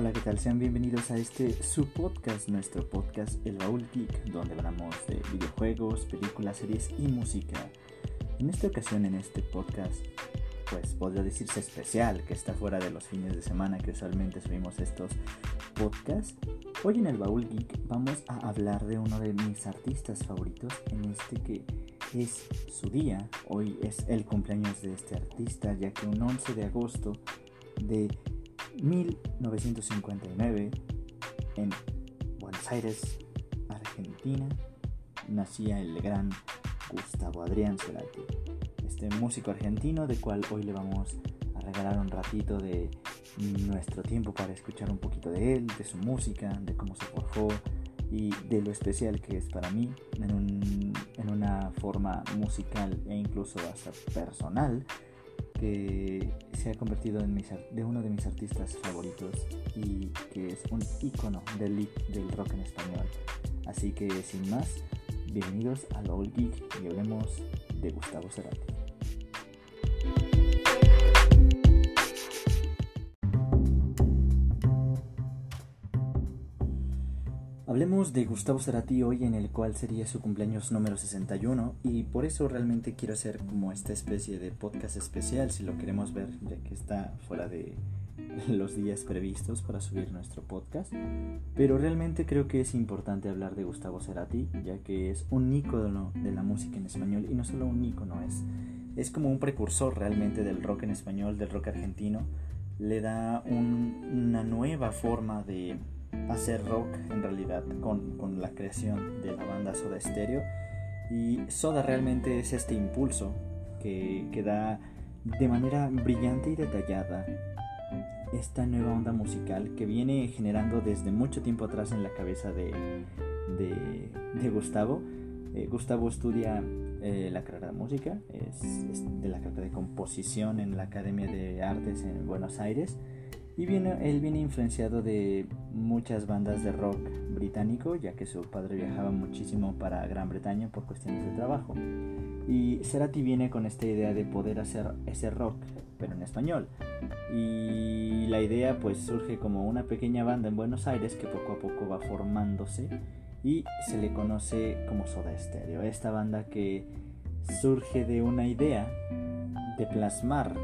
Hola, ¿qué tal? Sean bienvenidos a este su podcast, nuestro podcast El Baúl Geek, donde hablamos de videojuegos, películas, series y música. En esta ocasión, en este podcast, pues podría decirse especial, que está fuera de los fines de semana que usualmente subimos estos podcasts. Hoy en El Baúl Geek vamos a hablar de uno de mis artistas favoritos, en este que es su día. Hoy es el cumpleaños de este artista, ya que un 11 de agosto de 1959 en Buenos Aires, Argentina, nacía el gran Gustavo Adrián Cerati, este músico argentino de cual hoy le vamos a regalar un ratito de nuestro tiempo para escuchar un poquito de él, de su música, de cómo se forjó y de lo especial que es para mí en, en una forma musical e incluso hasta personal que se ha convertido en de uno de mis artistas favoritos y que es un icono del, del rock en español. Así que sin más, bienvenidos a Old Geek y hablemos de Gustavo Cerati. Hablemos de Gustavo Cerati hoy en el cual sería su cumpleaños número 61 y por eso realmente quiero hacer como esta especie de podcast especial si lo queremos ver ya que está fuera de los días previstos para subir nuestro podcast. Pero realmente creo que es importante hablar de Gustavo Cerati ya que es un ícono de la música en español y no solo un ícono es es como un precursor realmente del rock en español del rock argentino. Le da una nueva forma de hacer rock en realidad con, con, la creación de la banda Soda Stereo y Soda realmente es este impulso que, que da de manera brillante y detallada esta nueva onda musical que viene generando desde mucho tiempo atrás en la cabeza de, de, Gustavo. Eh, Gustavo estudia eh, la carrera de música, es, de la carrera de composición en la Academia de Artes en Buenos Aires y viene, él viene influenciado de muchas bandas de rock británico, ya que su padre viajaba muchísimo para Gran Bretaña por cuestiones de trabajo. Y Cerati viene con esta idea de poder hacer ese rock, pero en español. Y la idea pues surge como una pequeña banda en Buenos Aires que poco a poco va formándose y se le conoce como Soda Stereo. Esta banda que surge de una idea de plasmar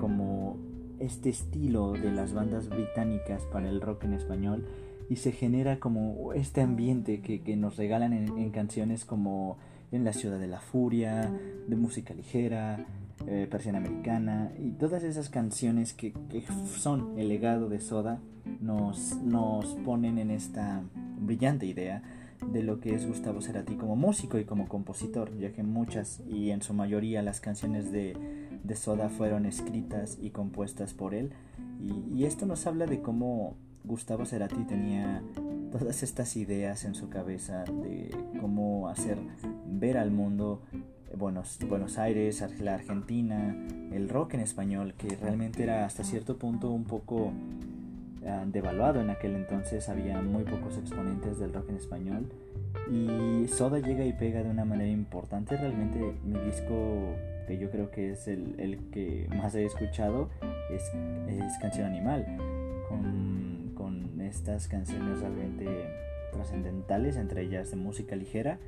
como este estilo de las bandas británicas para el rock en español y se genera como este ambiente que, que nos regalan en, canciones como En la ciudad de la furia, de música ligera, eh, persiana americana y todas esas canciones que, que, son el legado de Soda nos, nos ponen en esta brillante idea de lo que es Gustavo Cerati como músico y como compositor, ya que muchas y en su mayoría las canciones de de Soda fueron escritas y compuestas por él. Y, esto nos habla de cómo Gustavo Cerati tenía todas estas ideas en su cabeza de cómo hacer ver al mundo Buenos, Buenos Aires, la Argentina, el rock en español, que realmente era hasta cierto punto un poco devaluado en aquel entonces, había muy pocos exponentes del rock en español. Y Soda llega y pega de una manera importante, realmente mi disco que yo creo que es el, el que más he escuchado, es, es Canción Animal, con, con estas canciones realmente trascendentales, entre ellas de música ligera.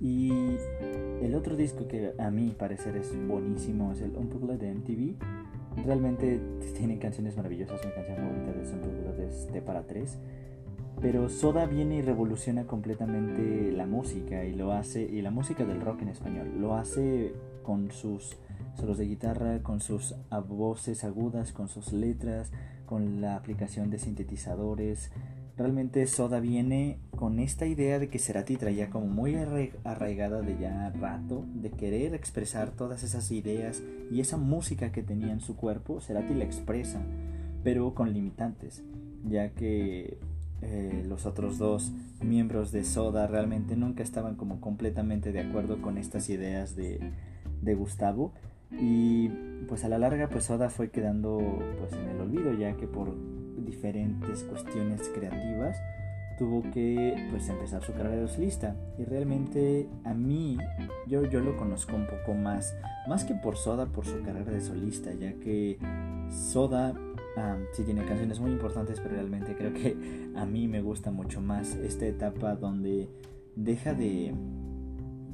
Y el otro disco que a mi parecer es buenísimo es el Unplugged de MTV. Realmente tiene canciones maravillosas, mi canción favorita de Unplugged es de para tres. Pero Soda viene y revoluciona completamente la música y lo hace, y la música del rock en español. Lo hace con sus solos de guitarra, con sus voces agudas, con sus letras, con la aplicación de sintetizadores. Realmente Soda viene con esta idea de que Cerati traía como muy arraigada de ya rato, de querer expresar todas esas ideas y esa música que tenía en su cuerpo, Cerati la expresa, pero con limitantes, ya que eh, los otros dos miembros de Soda realmente nunca estaban como completamente de acuerdo con estas ideas de, de Gustavo. Y pues a la larga pues Soda fue quedando pues en el olvido ya que por diferentes cuestiones creativas tuvo que pues empezar su carrera de solista. Y realmente a mí yo, yo lo conozco un poco más más que por Soda por su carrera de solista ya que Soda sí tiene canciones muy importantes pero realmente creo que a mí me gusta mucho más esta etapa donde deja de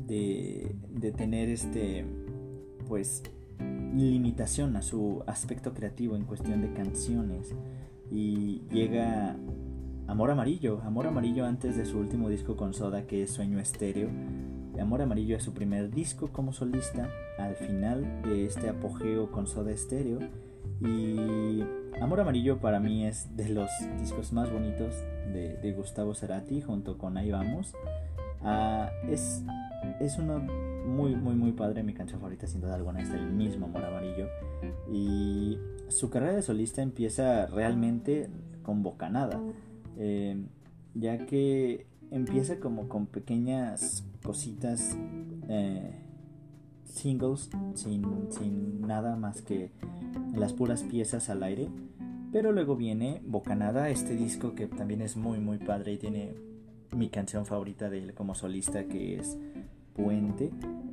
de, de tener este pues limitación a su aspecto creativo en cuestión de canciones y llega Amor Amarillo, Amor Amarillo antes de su último disco con Soda que es Sueño Estéreo. Amor Amarillo es su primer disco como solista al final de este apogeo con Soda Estéreo y Amor Amarillo para mí es de los discos más bonitos de, Gustavo Cerati junto con Ahí Vamos. Ah, es, es una muy, muy, muy padre. Mi canción favorita, sin duda alguna, es el mismo Amor Amarillo. Y su carrera de solista empieza realmente con Bocanada, eh, ya que empieza como con pequeñas cositas, eh, singles, sin, sin nada más que las puras piezas al aire. Pero luego viene Bocanada, este disco que también es muy, muy padre y tiene mi canción favorita de él como solista, que es Puente.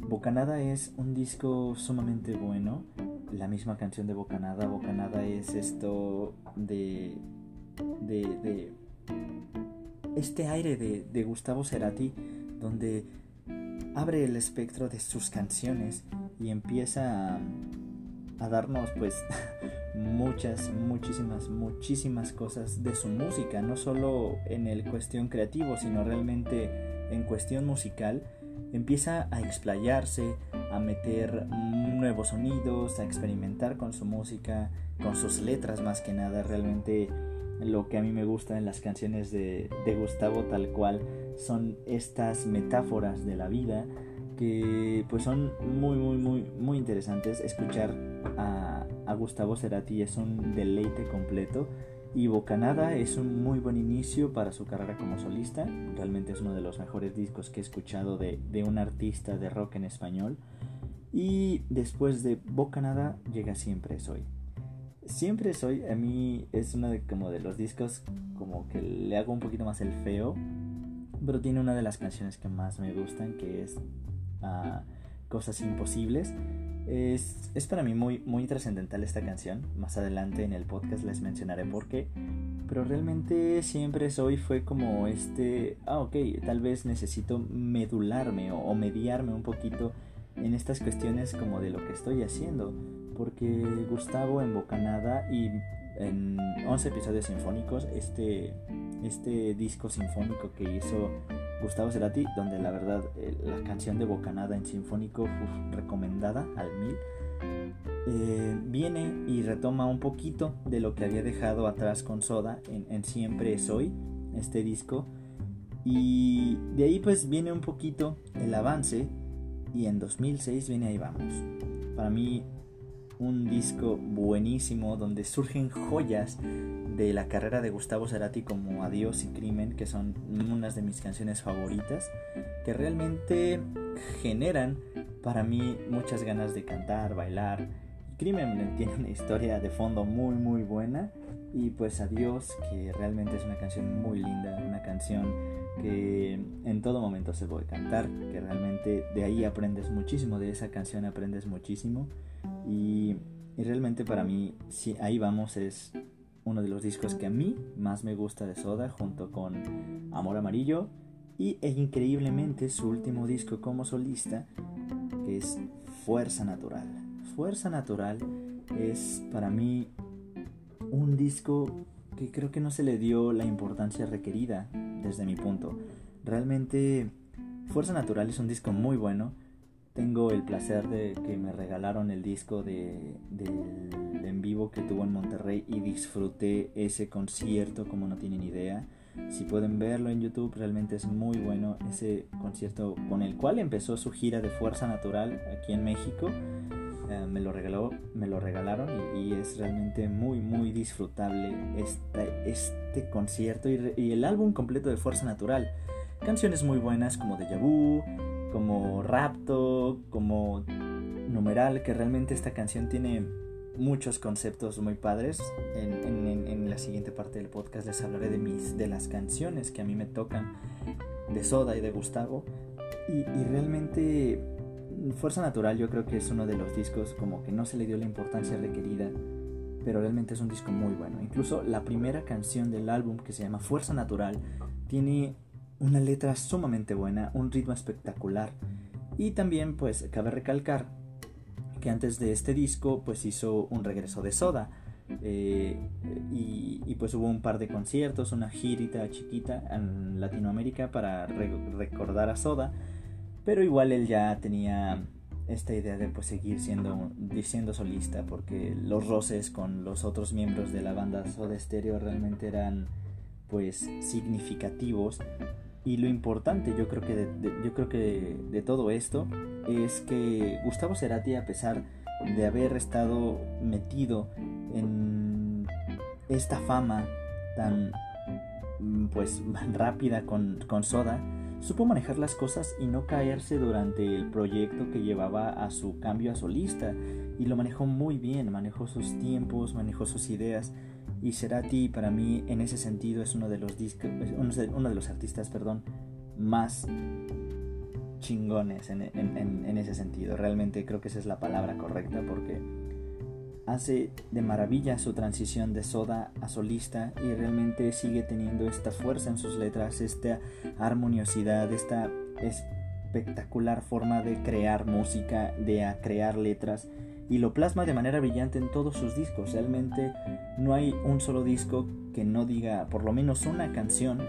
Bocanada es un disco sumamente bueno. La misma canción de Bocanada. Bocanada es esto de. de. de este aire de, de Gustavo Cerati, donde abre el espectro de sus canciones y empieza a, a darnos, pues. muchas, muchísimas, muchísimas cosas de su música, no solo en el cuestión creativo, sino realmente en cuestión musical empieza a explayarse, a meter nuevos sonidos, a experimentar con su música, con sus letras más que nada. Realmente lo que a mí me gusta en las canciones de, Gustavo tal cual son estas metáforas de la vida que pues son muy muy muy muy interesantes. Escuchar a, Gustavo Cerati es un deleite completo y Bocanada es un muy buen inicio para su carrera como solista. Realmente es uno de los mejores discos que he escuchado de, un artista de rock en español. Y después de Bocanada llega Siempre Soy. Siempre Soy a mí es uno de, como de los discos como que le hago un poquito más el feo. Pero tiene una de las canciones que más me gustan que es ah, Cosas Imposibles. Es, es, para mí muy, muy trascendental esta canción. Más adelante en el podcast les mencionaré por qué. Pero realmente siempre soy fue como este, ah ok, tal vez necesito medularme o, mediarme un poquito en estas cuestiones como de lo que estoy haciendo. Porque Gustavo en Bocanada y en 11 episodios sinfónicos, este, este disco sinfónico que hizo Gustavo Cerati, donde la verdad eh, la canción de Bocanada en sinfónico, recomendada al mil, eh, viene y retoma un poquito de lo que había dejado atrás con Soda en, en Siempre Soy, este disco. Y de ahí pues viene un poquito el avance y en 2006 viene Ahí Vamos. Para mí un disco buenísimo donde surgen joyas de la carrera de Gustavo Cerati como Adiós y Crimen, que son unas de mis canciones favoritas, que realmente generan para mí muchas ganas de cantar, bailar. Crimen tiene una historia de fondo muy muy buena y pues Adiós, que realmente es una canción muy linda, una canción que en todo momento se puede cantar, que realmente de ahí aprendes muchísimo, de esa canción aprendes muchísimo y, realmente para mí, si ahí vamos, es uno de los discos que a mí más me gusta de Soda, junto con Amor Amarillo y e increíblemente su último disco como solista, que es Fuerza Natural. Fuerza Natural es para mí un disco que creo que no se le dio la importancia requerida desde mi punto. Realmente Fuerza Natural es un disco muy bueno tengo el placer de que me regalaron el disco de, del en vivo que tuvo en Monterrey y disfruté ese concierto como no tienen idea. Si pueden verlo en YouTube, realmente es muy bueno ese concierto con el cual empezó su gira de Fuerza Natural aquí en México. Eh, me lo regaló, me lo regalaron y, es realmente muy muy disfrutable este, concierto y, y el álbum completo de Fuerza Natural. Canciones muy buenas como Deja Vu, como Rapto, como Numeral, que realmente esta canción tiene muchos conceptos muy padres. En, la siguiente parte del podcast les hablaré de, mis, de las canciones que a mí me tocan de Soda y de Gustavo. Y, y realmente Fuerza Natural yo creo que es uno de los discos como que no se le dio la importancia requerida, pero realmente es un disco muy bueno. Incluso la primera canción del álbum que se llama Fuerza Natural tiene una letra sumamente buena, un ritmo espectacular. Y también pues cabe recalcar que antes de este disco pues hizo un regreso de Soda. Eh, y, pues hubo un par de conciertos, una girita chiquita en Latinoamérica para recordar a Soda, pero igual él ya tenía esta idea de pues seguir siendo, siendo solista porque los roces con los otros miembros de la banda Soda Stereo realmente eran pues significativos y lo importante yo creo que de, yo creo que de todo esto es que Gustavo Cerati a pesar de haber estado metido en esta fama tan pues rápida con, con Soda supo manejar las cosas y no caerse durante el proyecto que llevaba a su cambio a solista. Y lo manejó muy bien, manejó sus tiempos, manejó sus ideas y Cerati para mí en ese sentido es uno de los uno de los artistas, perdón, más chingones en, en, ese sentido. Realmente creo que esa es la palabra correcta porque hace de maravilla su transición de soda a solista y realmente sigue teniendo esta fuerza en sus letras, esta armoniosidad, esta espectacular forma de crear música, de crear letras y lo plasma de manera brillante en todos sus discos. Realmente no hay un solo disco que no diga por lo menos una canción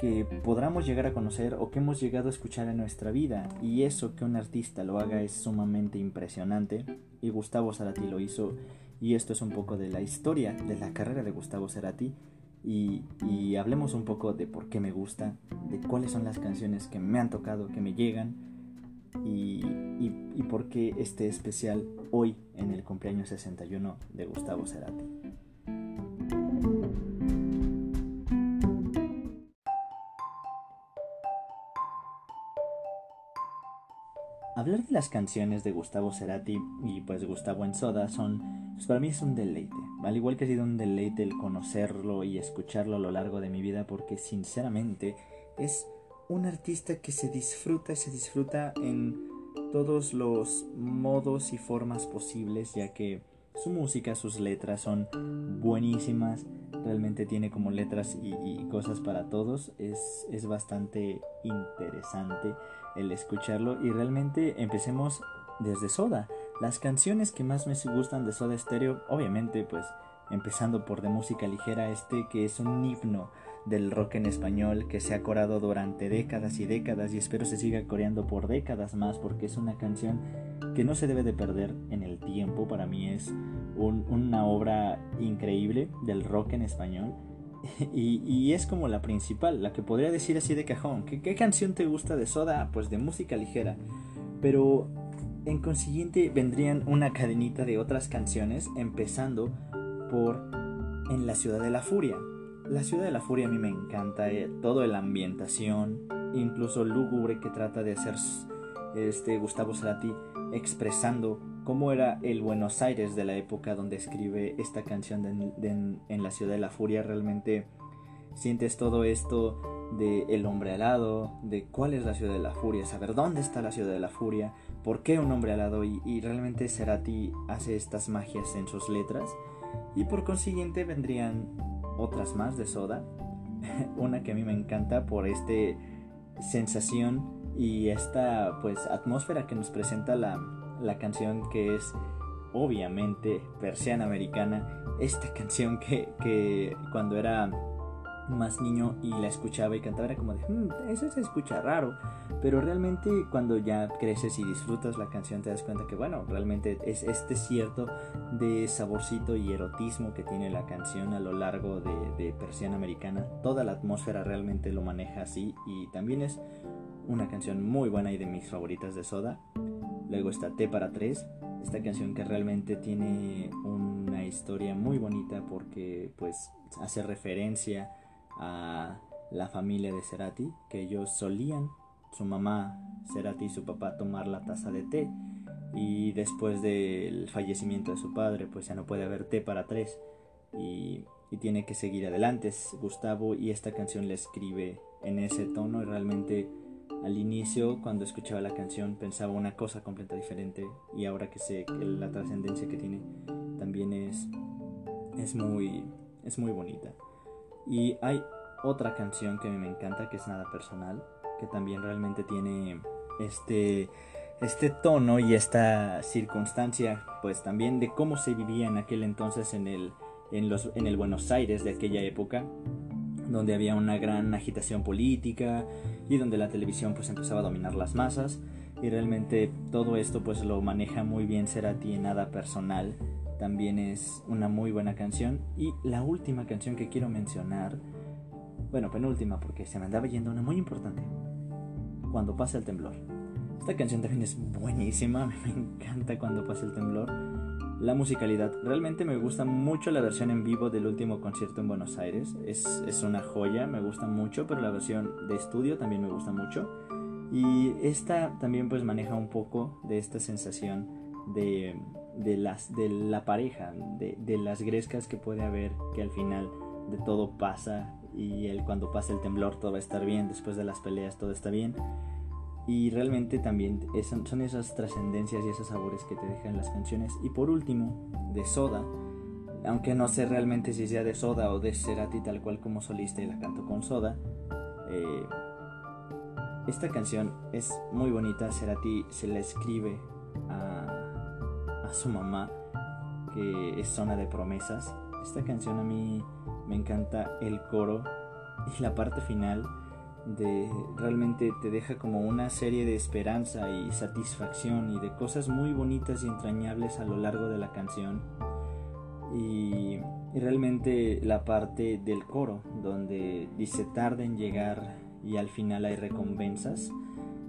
que podamos llegar a conocer o que hemos llegado a escuchar en nuestra vida. Y eso que un artista lo haga es sumamente impresionante. Y Gustavo Cerati lo hizo. Y esto es un poco de la historia de la carrera de Gustavo Cerati. Y, y hablemos un poco de por qué me gusta, de cuáles son las canciones que me han tocado, que me llegan y, y, por qué este especial hoy en el cumpleaños 61 de Gustavo Cerati. Hablar de las canciones de Gustavo Cerati y pues Gustavo en Soda son, pues para mí es un deleite, al igual que ha sido un deleite el conocerlo y escucharlo a lo largo de mi vida porque sinceramente es un artista que se disfruta y se disfruta en todos los modos y formas posibles, ya que su música, sus letras son buenísimas, realmente tiene como letras y, cosas para todos, es, es bastante interesante el escucharlo y realmente empecemos desde Soda. Las canciones que más me gustan de Soda Stereo, obviamente pues empezando por de música ligera, este que es un himno del rock en español que se ha corado durante décadas y décadas y espero se siga coreando por décadas más porque es una canción que no se debe de perder en el tiempo, para mí es una obra increíble del rock en español y, es como la principal, la que podría decir así de cajón, ¿Qué, ¿qué canción te gusta de Soda? Pues de música ligera, pero en consiguiente vendrían una cadenita de otras canciones empezando por En la ciudad de la furia la ciudad de la furia a mí me encanta, eh, todo la ambientación, incluso lúgubre que trata de hacer este Gustavo Cerati expresando cómo era el Buenos Aires de la época donde escribe esta canción de, en, la ciudad de la furia. Realmente sientes todo esto de el hombre alado, de cuál es la ciudad de la furia, saber dónde está la ciudad de la furia, por qué un hombre alado y, y realmente Cerati hace estas magias en sus letras y por consiguiente vendrían otras más de Soda. Una que a mí me encanta por este sensación y esta pues atmósfera que nos presenta la, la canción que es obviamente persiana americana. Esta canción que, que cuando era más niño y la escuchaba y cantaba era como de, hmm, eso se escucha raro, pero realmente cuando ya creces y disfrutas la canción te das cuenta que bueno, realmente es este cierto de saborcito y erotismo que tiene la canción a lo largo de, de Persiana Americana, toda la atmósfera realmente lo maneja así y también es una canción muy buena y de mis favoritas de Soda. Luego está T para tres, esta canción que realmente tiene una historia muy bonita porque pues hace referencia a la familia de Cerati, que ellos solían, su mamá Cerati y su papá, tomar la taza de té. y después del fallecimiento de su padre pues ya no puede haber té para tres. Y, y tiene que seguir adelante. Es Gustavo y esta canción la escribe en ese tono. Y realmente al inicio cuando escuchaba la canción pensaba una cosa completamente diferente. Y ahora que sé la trascendencia que tiene también es es muy es muy bonita y hay otra canción que me encanta que es nada personal que también realmente tiene este este tono y esta circunstancia pues también de cómo se vivía en aquel entonces en el en los en el Buenos Aires de aquella época donde había una gran agitación política y donde la televisión pues empezaba a dominar las masas. Y realmente todo esto pues lo maneja muy bien Cerati en nada personal también es una muy buena canción y la última canción que quiero mencionar bueno penúltima porque se me andaba yendo una muy importante cuando pasa el temblor esta canción también es buenísima me encanta cuando pasa el temblor la musicalidad. Realmente me gusta mucho la versión en vivo del último concierto en Buenos Aires. Es, es, una joya, me gusta mucho, pero la versión de estudio también me gusta mucho. Y esta también pues maneja un poco de esta sensación de, de, las, de la pareja, de, de las grescas que puede haber, que al final de todo pasa y el, cuando pasa el temblor todo va a estar bien, después de las peleas todo está bien. Y realmente también son esas trascendencias y esos sabores que te dejan las canciones. Y por último, de Soda, aunque no sé realmente si sea de Soda o de Cerati tal cual como solista y la canto con Soda, eh, esta canción es muy bonita. Cerati se la escribe a, a su mamá, que es Zona de Promesas. Esta canción a mí me encanta el coro y la parte final de realmente te deja como una serie de esperanza y satisfacción y de cosas muy bonitas y entrañables a lo largo de la canción y, realmente la parte del coro donde dice tarde en llegar y al final hay recompensas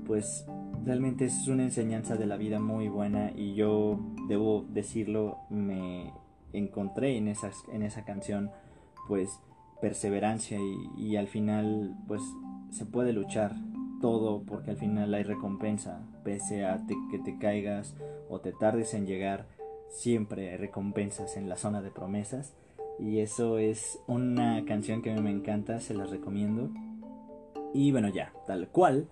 pues realmente es una enseñanza de la vida muy buena y yo debo decirlo me encontré en, esas, en esa canción pues perseverancia y, y al final pues se puede luchar todo porque al final hay recompensa, pese a que te caigas o te tardes en llegar, siempre hay recompensas en la zona de promesas. Y eso es una canción que a mí me encanta, se las recomiendo. Y bueno, ya, tal cual,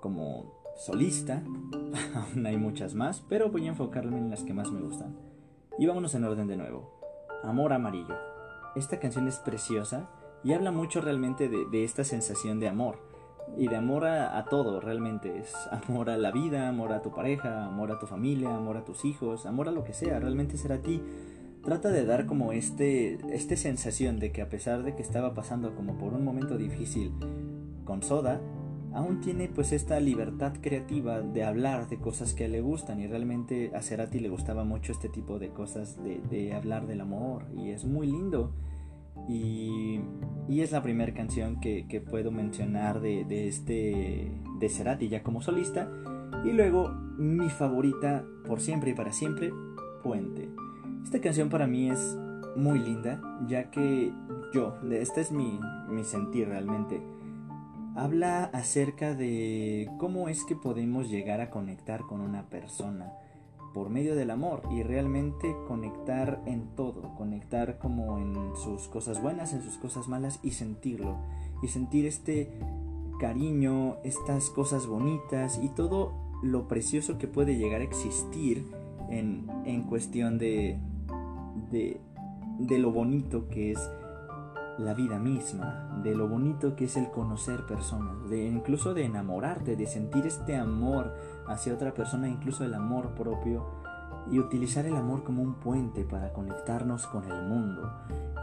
como solista, aún hay muchas más, pero voy a enfocarme en las que más me gustan. Y vámonos en orden de nuevo. Amor Amarillo. Esta canción es preciosa y habla mucho realmente de, esta sensación de amor. Y de amor a, todo, realmente. Es amor a la vida, amor a tu pareja, amor a tu familia, amor a tus hijos, amor a lo que sea. Realmente será a ti. Trata de dar como este, esta sensación de que a pesar de que estaba pasando como por un momento difícil con Soda, aún tiene pues esta libertad creativa de hablar de cosas que le gustan y realmente a Cerati le gustaba mucho este tipo de cosas de, hablar del amor y es muy lindo y, es la primera canción que, puedo mencionar de, de, este de Cerati ya como solista. Y luego mi favorita por siempre y para siempre, Puente. Esta canción para mí es muy linda, ya que yo, este es mi, mi sentir realmente, habla acerca de cómo es que podemos llegar a conectar con una persona por medio del amor y realmente conectar en todo, conectar como en sus cosas buenas, en sus cosas malas y sentirlo y sentir este cariño, estas cosas bonitas y todo lo precioso que puede llegar a existir en, en cuestión de, de, de lo bonito que es la vida misma, de lo bonito que es el conocer personas, de incluso de enamorarte, de sentir este amor hacia otra persona, incluso el amor propio, y utilizar el amor como un puente para conectarnos con el mundo.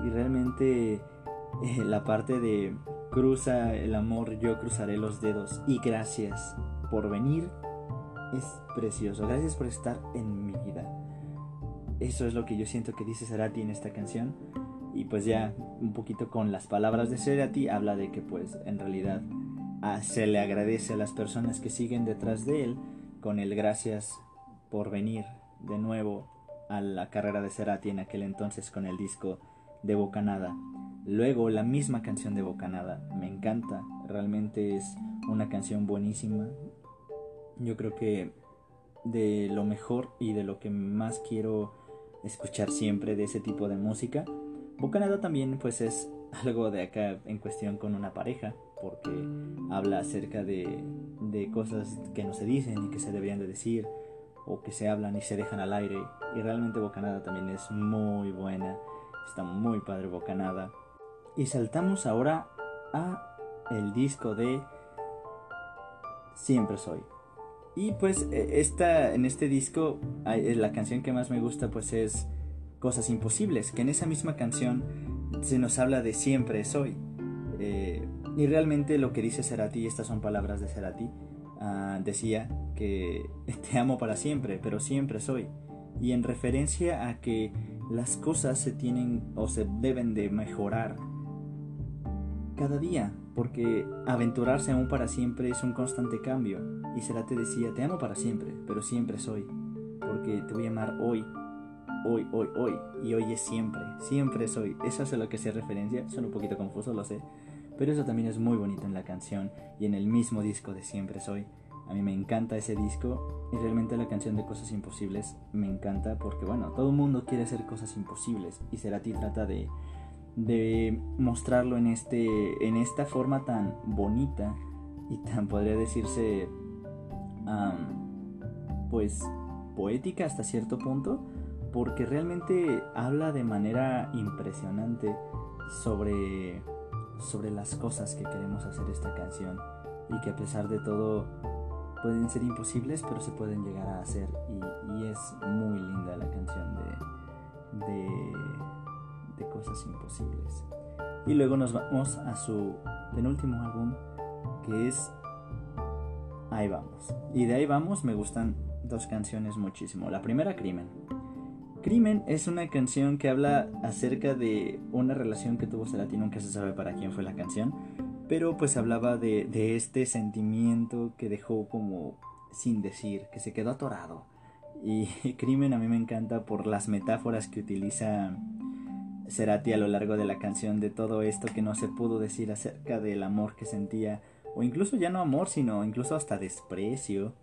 Y realmente eh, la parte de cruza el amor, yo cruzaré los dedos y gracias por venir es precioso. Gracias por estar en mi vida. Eso es lo que yo siento que dice Sarati en esta canción y pues ya un poquito con las palabras de Cerati habla de que pues en realidad se le agradece a las personas que siguen detrás de él con el gracias por venir de nuevo a la carrera de Cerati en aquel entonces con el disco de Bocanada. Luego la misma canción de Bocanada, me encanta, realmente es una canción buenísima. Yo creo que de lo mejor y de lo que más quiero escuchar siempre de ese tipo de música. Bocanada también pues es algo de acá en cuestión con una pareja, porque habla acerca de, de cosas que no se dicen y que se deberían de decir, o que se hablan y se dejan al aire. Y realmente Bocanada también es muy buena, está muy padre Bocanada. Y saltamos ahora a el disco de Siempre Soy. Y pues e, esta, en este disco la canción que más me gusta pues es Cosas Imposibles, que en esa misma canción se nos habla de siempre soy. Eh, y realmente lo que dice Cerati, estas son palabras de Cerati, ah, decía que te amo para siempre, pero siempre soy. Y en referencia a que las cosas se tienen o se deben de mejorar cada día, porque aventurarse aún para siempre es un constante cambio. Y Cerati decía, te amo para siempre, pero siempre soy, porque te voy a amar hoy, hoy, hoy, hoy, y hoy es siempre, siempre soy. Eso es lo que se referencia, suena un poquito confuso, lo sé, pero eso también es muy bonito en la canción y en el mismo disco de Siempre Soy. A mí me encanta ese disco y realmente la canción de Cosas Imposibles me encanta porque bueno, todo el mundo quiere hacer cosas imposibles y Cerati trata de de mostrarlo en, este, en esta forma tan bonita y tan podría decirse pues poética hasta cierto punto porque realmente habla de manera impresionante sobre, sobre las cosas que queremos hacer esta canción y que a pesar de todo pueden ser imposibles pero se pueden llegar a hacer y, es muy linda la canción de, de de cosas imposibles. Y luego nos vamos a su penúltimo álbum, que es Ahí vamos. Y de ahí vamos me gustan dos canciones muchísimo. La primera, Crimen. Crimen es una canción que habla acerca de una relación que tuvo Cerati, nunca se sabe para quién fue la canción, pero pues hablaba de, este sentimiento que dejó como sin decir, que se quedó atorado. Y Crimen a mí me encanta por las metáforas que utiliza Cerati a lo largo de la canción de todo esto que no se pudo decir acerca del amor que sentía, o incluso ya no amor, sino incluso hasta desprecio.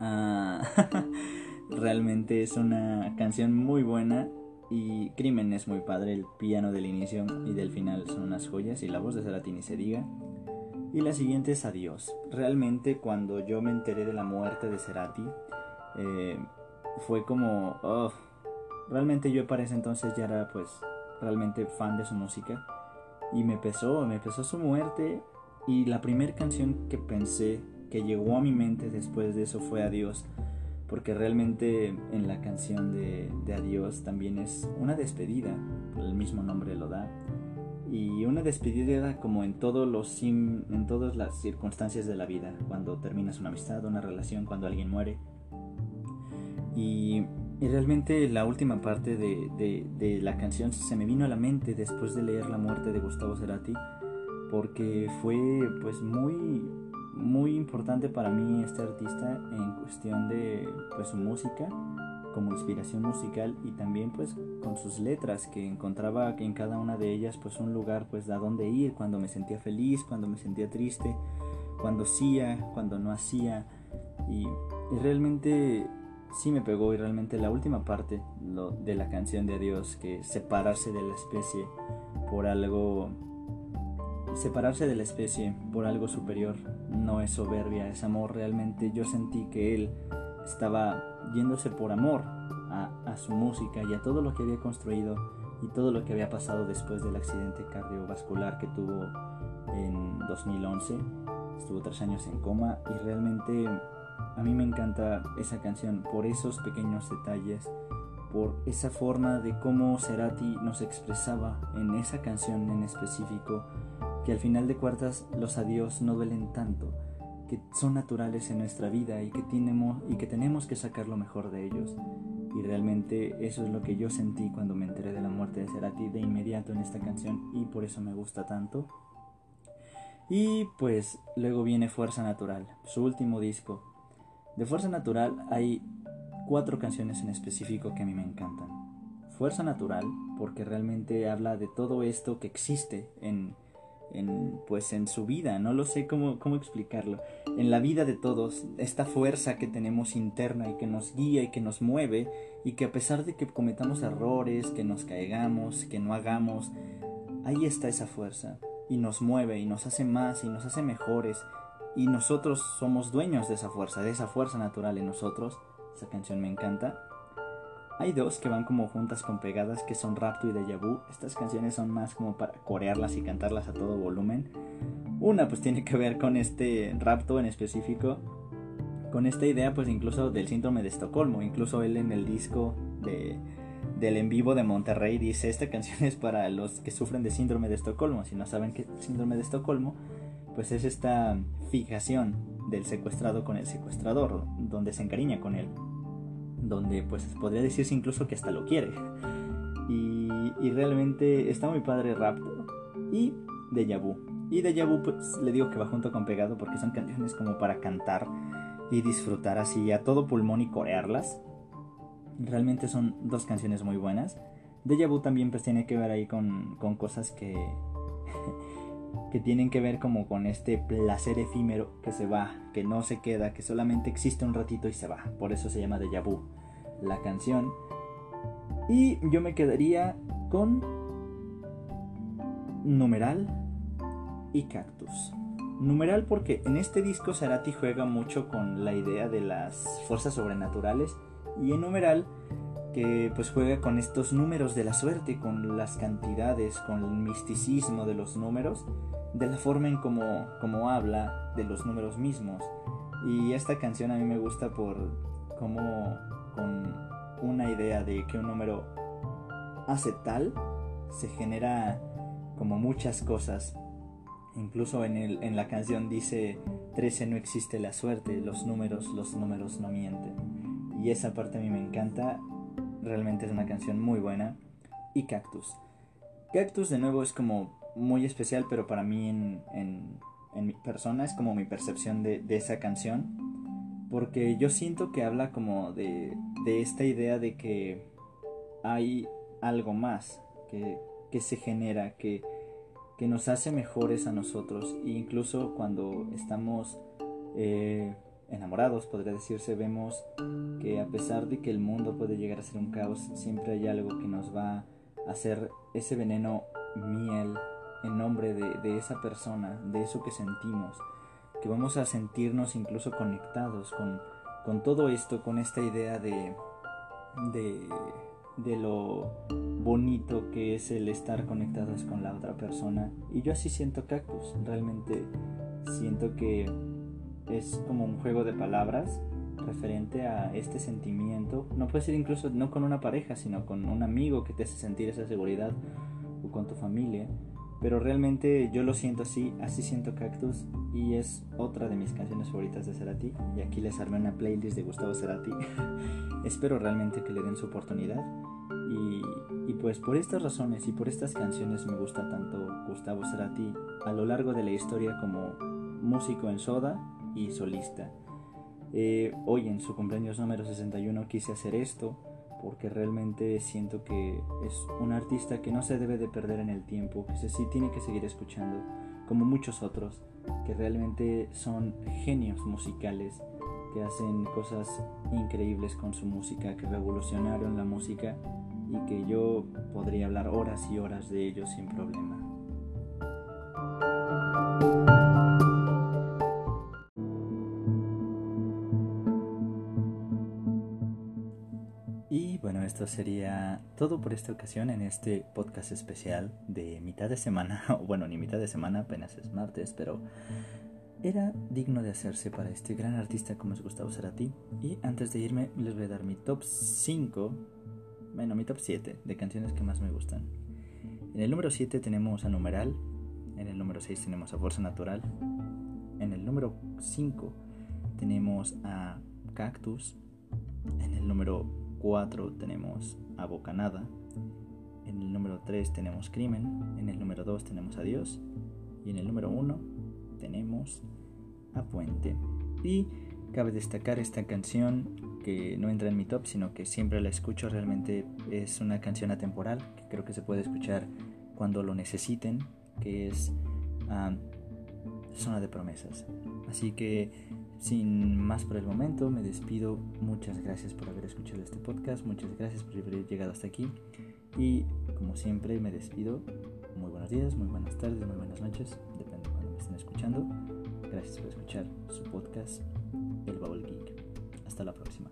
Ah, realmente es una canción muy buena y Crimen es muy padre, el piano del inicio y del final son unas joyas y la voz de Cerati ni se diga. Y la siguiente es Adiós. Realmente cuando yo me enteré de la muerte de Cerati, eh, fue como... Oh, Realmente yo para ese entonces ya era pues realmente fan de su música. Y me pesó, me pesó su muerte. Y la primera canción que pensé, que llegó a mi mente después de eso fue Adiós. Porque realmente en la canción de, Adiós también es una despedida, el mismo nombre lo da. Y una despedida como en, todos los, en todas las circunstancias de la vida, cuando terminas una amistad, una relación, cuando alguien muere. Y y realmente la última parte de, la canción se me vino a la mente después de leer La muerte de Gustavo Cerati, porque fue pues muy, muy importante para mí este artista en cuestión de pues, su música como inspiración musical y también pues con sus letras que encontraba en cada una de ellas pues un lugar pues a dónde ir cuando me sentía feliz, cuando me sentía triste, cuando hacía, cuando no hacía. Y realmente sí me pegó y realmente la última parte lo, de la canción de Adiós, que separarse de la especie por algo... Separarse de la especie por algo superior no es soberbia, es amor. Realmente yo sentí que él estaba yéndose por amor a, su música y a todo lo que había construido y todo lo que había pasado después del accidente cardiovascular que tuvo en 2011. Estuvo tres años en coma y realmente a mí me encanta esa canción por esos pequeños detalles, por esa forma de cómo Cerati nos expresaba en esa canción en específico, que al final de cuartas los adiós no duelen tanto, que son naturales en nuestra vida y que tenemos, y que tenemos que sacar lo mejor de ellos. Y realmente eso es lo que yo sentí cuando me enteré de la muerte de Cerati de inmediato en esta canción y por eso me gusta tanto. Y pues luego viene Fuerza Natural, su último disco, de Fuerza Natural hay cuatro canciones en específico que a mí me encantan. Fuerza Natural, porque realmente habla de todo esto que existe en, pues en su vida, no lo sé cómo, cómo explicarlo, en la vida de todos, esta fuerza que tenemos interna y que nos guía y que nos mueve y que a pesar de que cometamos errores, que nos caigamos, que no hagamos, ahí está esa fuerza y nos mueve y nos hace más y nos hace mejores y nosotros somos dueños de esa fuerza, de esa fuerza natural en nosotros. Esa canción me encanta. Hay dos que van como juntas con pegadas que son Rapto y Deja Vu. Estas canciones son más como para corearlas y cantarlas a todo volumen. Una pues tiene que ver con este rapto en específico. Con esta idea pues incluso del síndrome de Estocolmo. Incluso él en el disco de, del en vivo de Monterrey dice esta canción es para los que sufren de síndrome de Estocolmo. Si no saben qué es síndrome de Estocolmo, pues es esta fijación del secuestrado con el secuestrador, donde se encariña con él donde pues podría decirse incluso que hasta lo quiere. Y, y realmente está muy padre Raptor y Deja Vu. Y Deja Vu pues le digo que va junto con Pegado porque son canciones como para cantar y disfrutar así a todo pulmón y corearlas. Realmente son dos canciones muy buenas. Deja Vu también pues tiene que ver ahí con, con cosas que que tienen que ver como con este placer efímero que se va, que no se queda, que solamente existe un ratito y se va. Por eso se llama Deja Vu la canción. Y yo me quedaría con Numeral y Cactus. Numeral porque en este disco Sarati juega mucho con la idea de las fuerzas sobrenaturales y en numeral que pues juega con estos números de la suerte, con las cantidades, con el misticismo de los números, de la forma en como, como habla de los números mismos. Y esta canción a mí me gusta por cómo con una idea de que un número hace tal, se genera como muchas cosas. Incluso en, el, en la canción dice 13 no existe la suerte, los números, los números no mienten. Y esa parte a mí me encanta realmente es una canción muy buena. Y Cactus. Cactus de nuevo es como muy especial, pero para mí en, en, mi persona es como mi percepción de, de, esa canción. Porque yo siento que habla como de, de esta idea de que hay algo más que, que se genera, que, que, nos hace mejores a nosotros. E incluso cuando estamos eh, enamorados, podría decirse, vemos que a pesar de que el mundo puede llegar a ser un caos, siempre hay algo que nos va a hacer ese veneno miel en nombre de, esa persona, de eso que sentimos, que vamos a sentirnos incluso conectados con, con todo esto, con esta idea de, de, de lo bonito que es el estar conectados con la otra persona. Y yo así siento cactus, realmente siento que es como un juego de palabras referente a este sentimiento. No puede ser incluso no con una pareja, sino con un amigo que te hace sentir esa seguridad o con tu familia. Pero realmente yo lo siento así, así siento Cactus y es otra de mis canciones favoritas de Cerati. Y aquí les armé una playlist de Gustavo Cerati. Espero realmente que le den su oportunidad. Y, y, pues por estas razones y por estas canciones me gusta tanto Gustavo Cerati a lo largo de la historia como músico en Soda y solista. Eh, hoy en su cumpleaños número 61 quise hacer esto porque realmente siento que es un artista que no se debe de perder en el tiempo, que se sí tiene que seguir escuchando, como muchos otros, que realmente son genios musicales, que hacen cosas increíbles con su música, que revolucionaron la música y que yo podría hablar horas y horas de ellos sin problema. Sería todo por esta ocasión en este podcast especial de mitad de semana. Bueno, ni mitad de semana, apenas es martes, pero era digno de hacerse para este gran artista como es Gustavo Cerati. Y antes de irme, les voy a dar mi top 5, bueno, mi top 7 de canciones que más me gustan. En el número 7 tenemos a Numeral. En el número 6 tenemos a Fuerza Natural. En el número 5 tenemos a Cactus. En el número 4 tenemos a Bocanada. En el número 3 tenemos Crimen. En el número 2 tenemos a Dios. Y en el número 1 tenemos a Puente. Y cabe destacar esta canción que no entra en mi top, sino que siempre la escucho. Realmente es una canción atemporal que creo que se puede escuchar cuando lo necesiten, que es zona de promesas. Así que sin más por el momento, me despido. Muchas gracias por haber escuchado este podcast, muchas gracias por haber llegado hasta aquí. Y como siempre me despido. Muy buenos días, muy buenas tardes, muy buenas noches, depende de cuando me estén escuchando. Gracias por escuchar su podcast, El Baúl Geek. Hasta la próxima.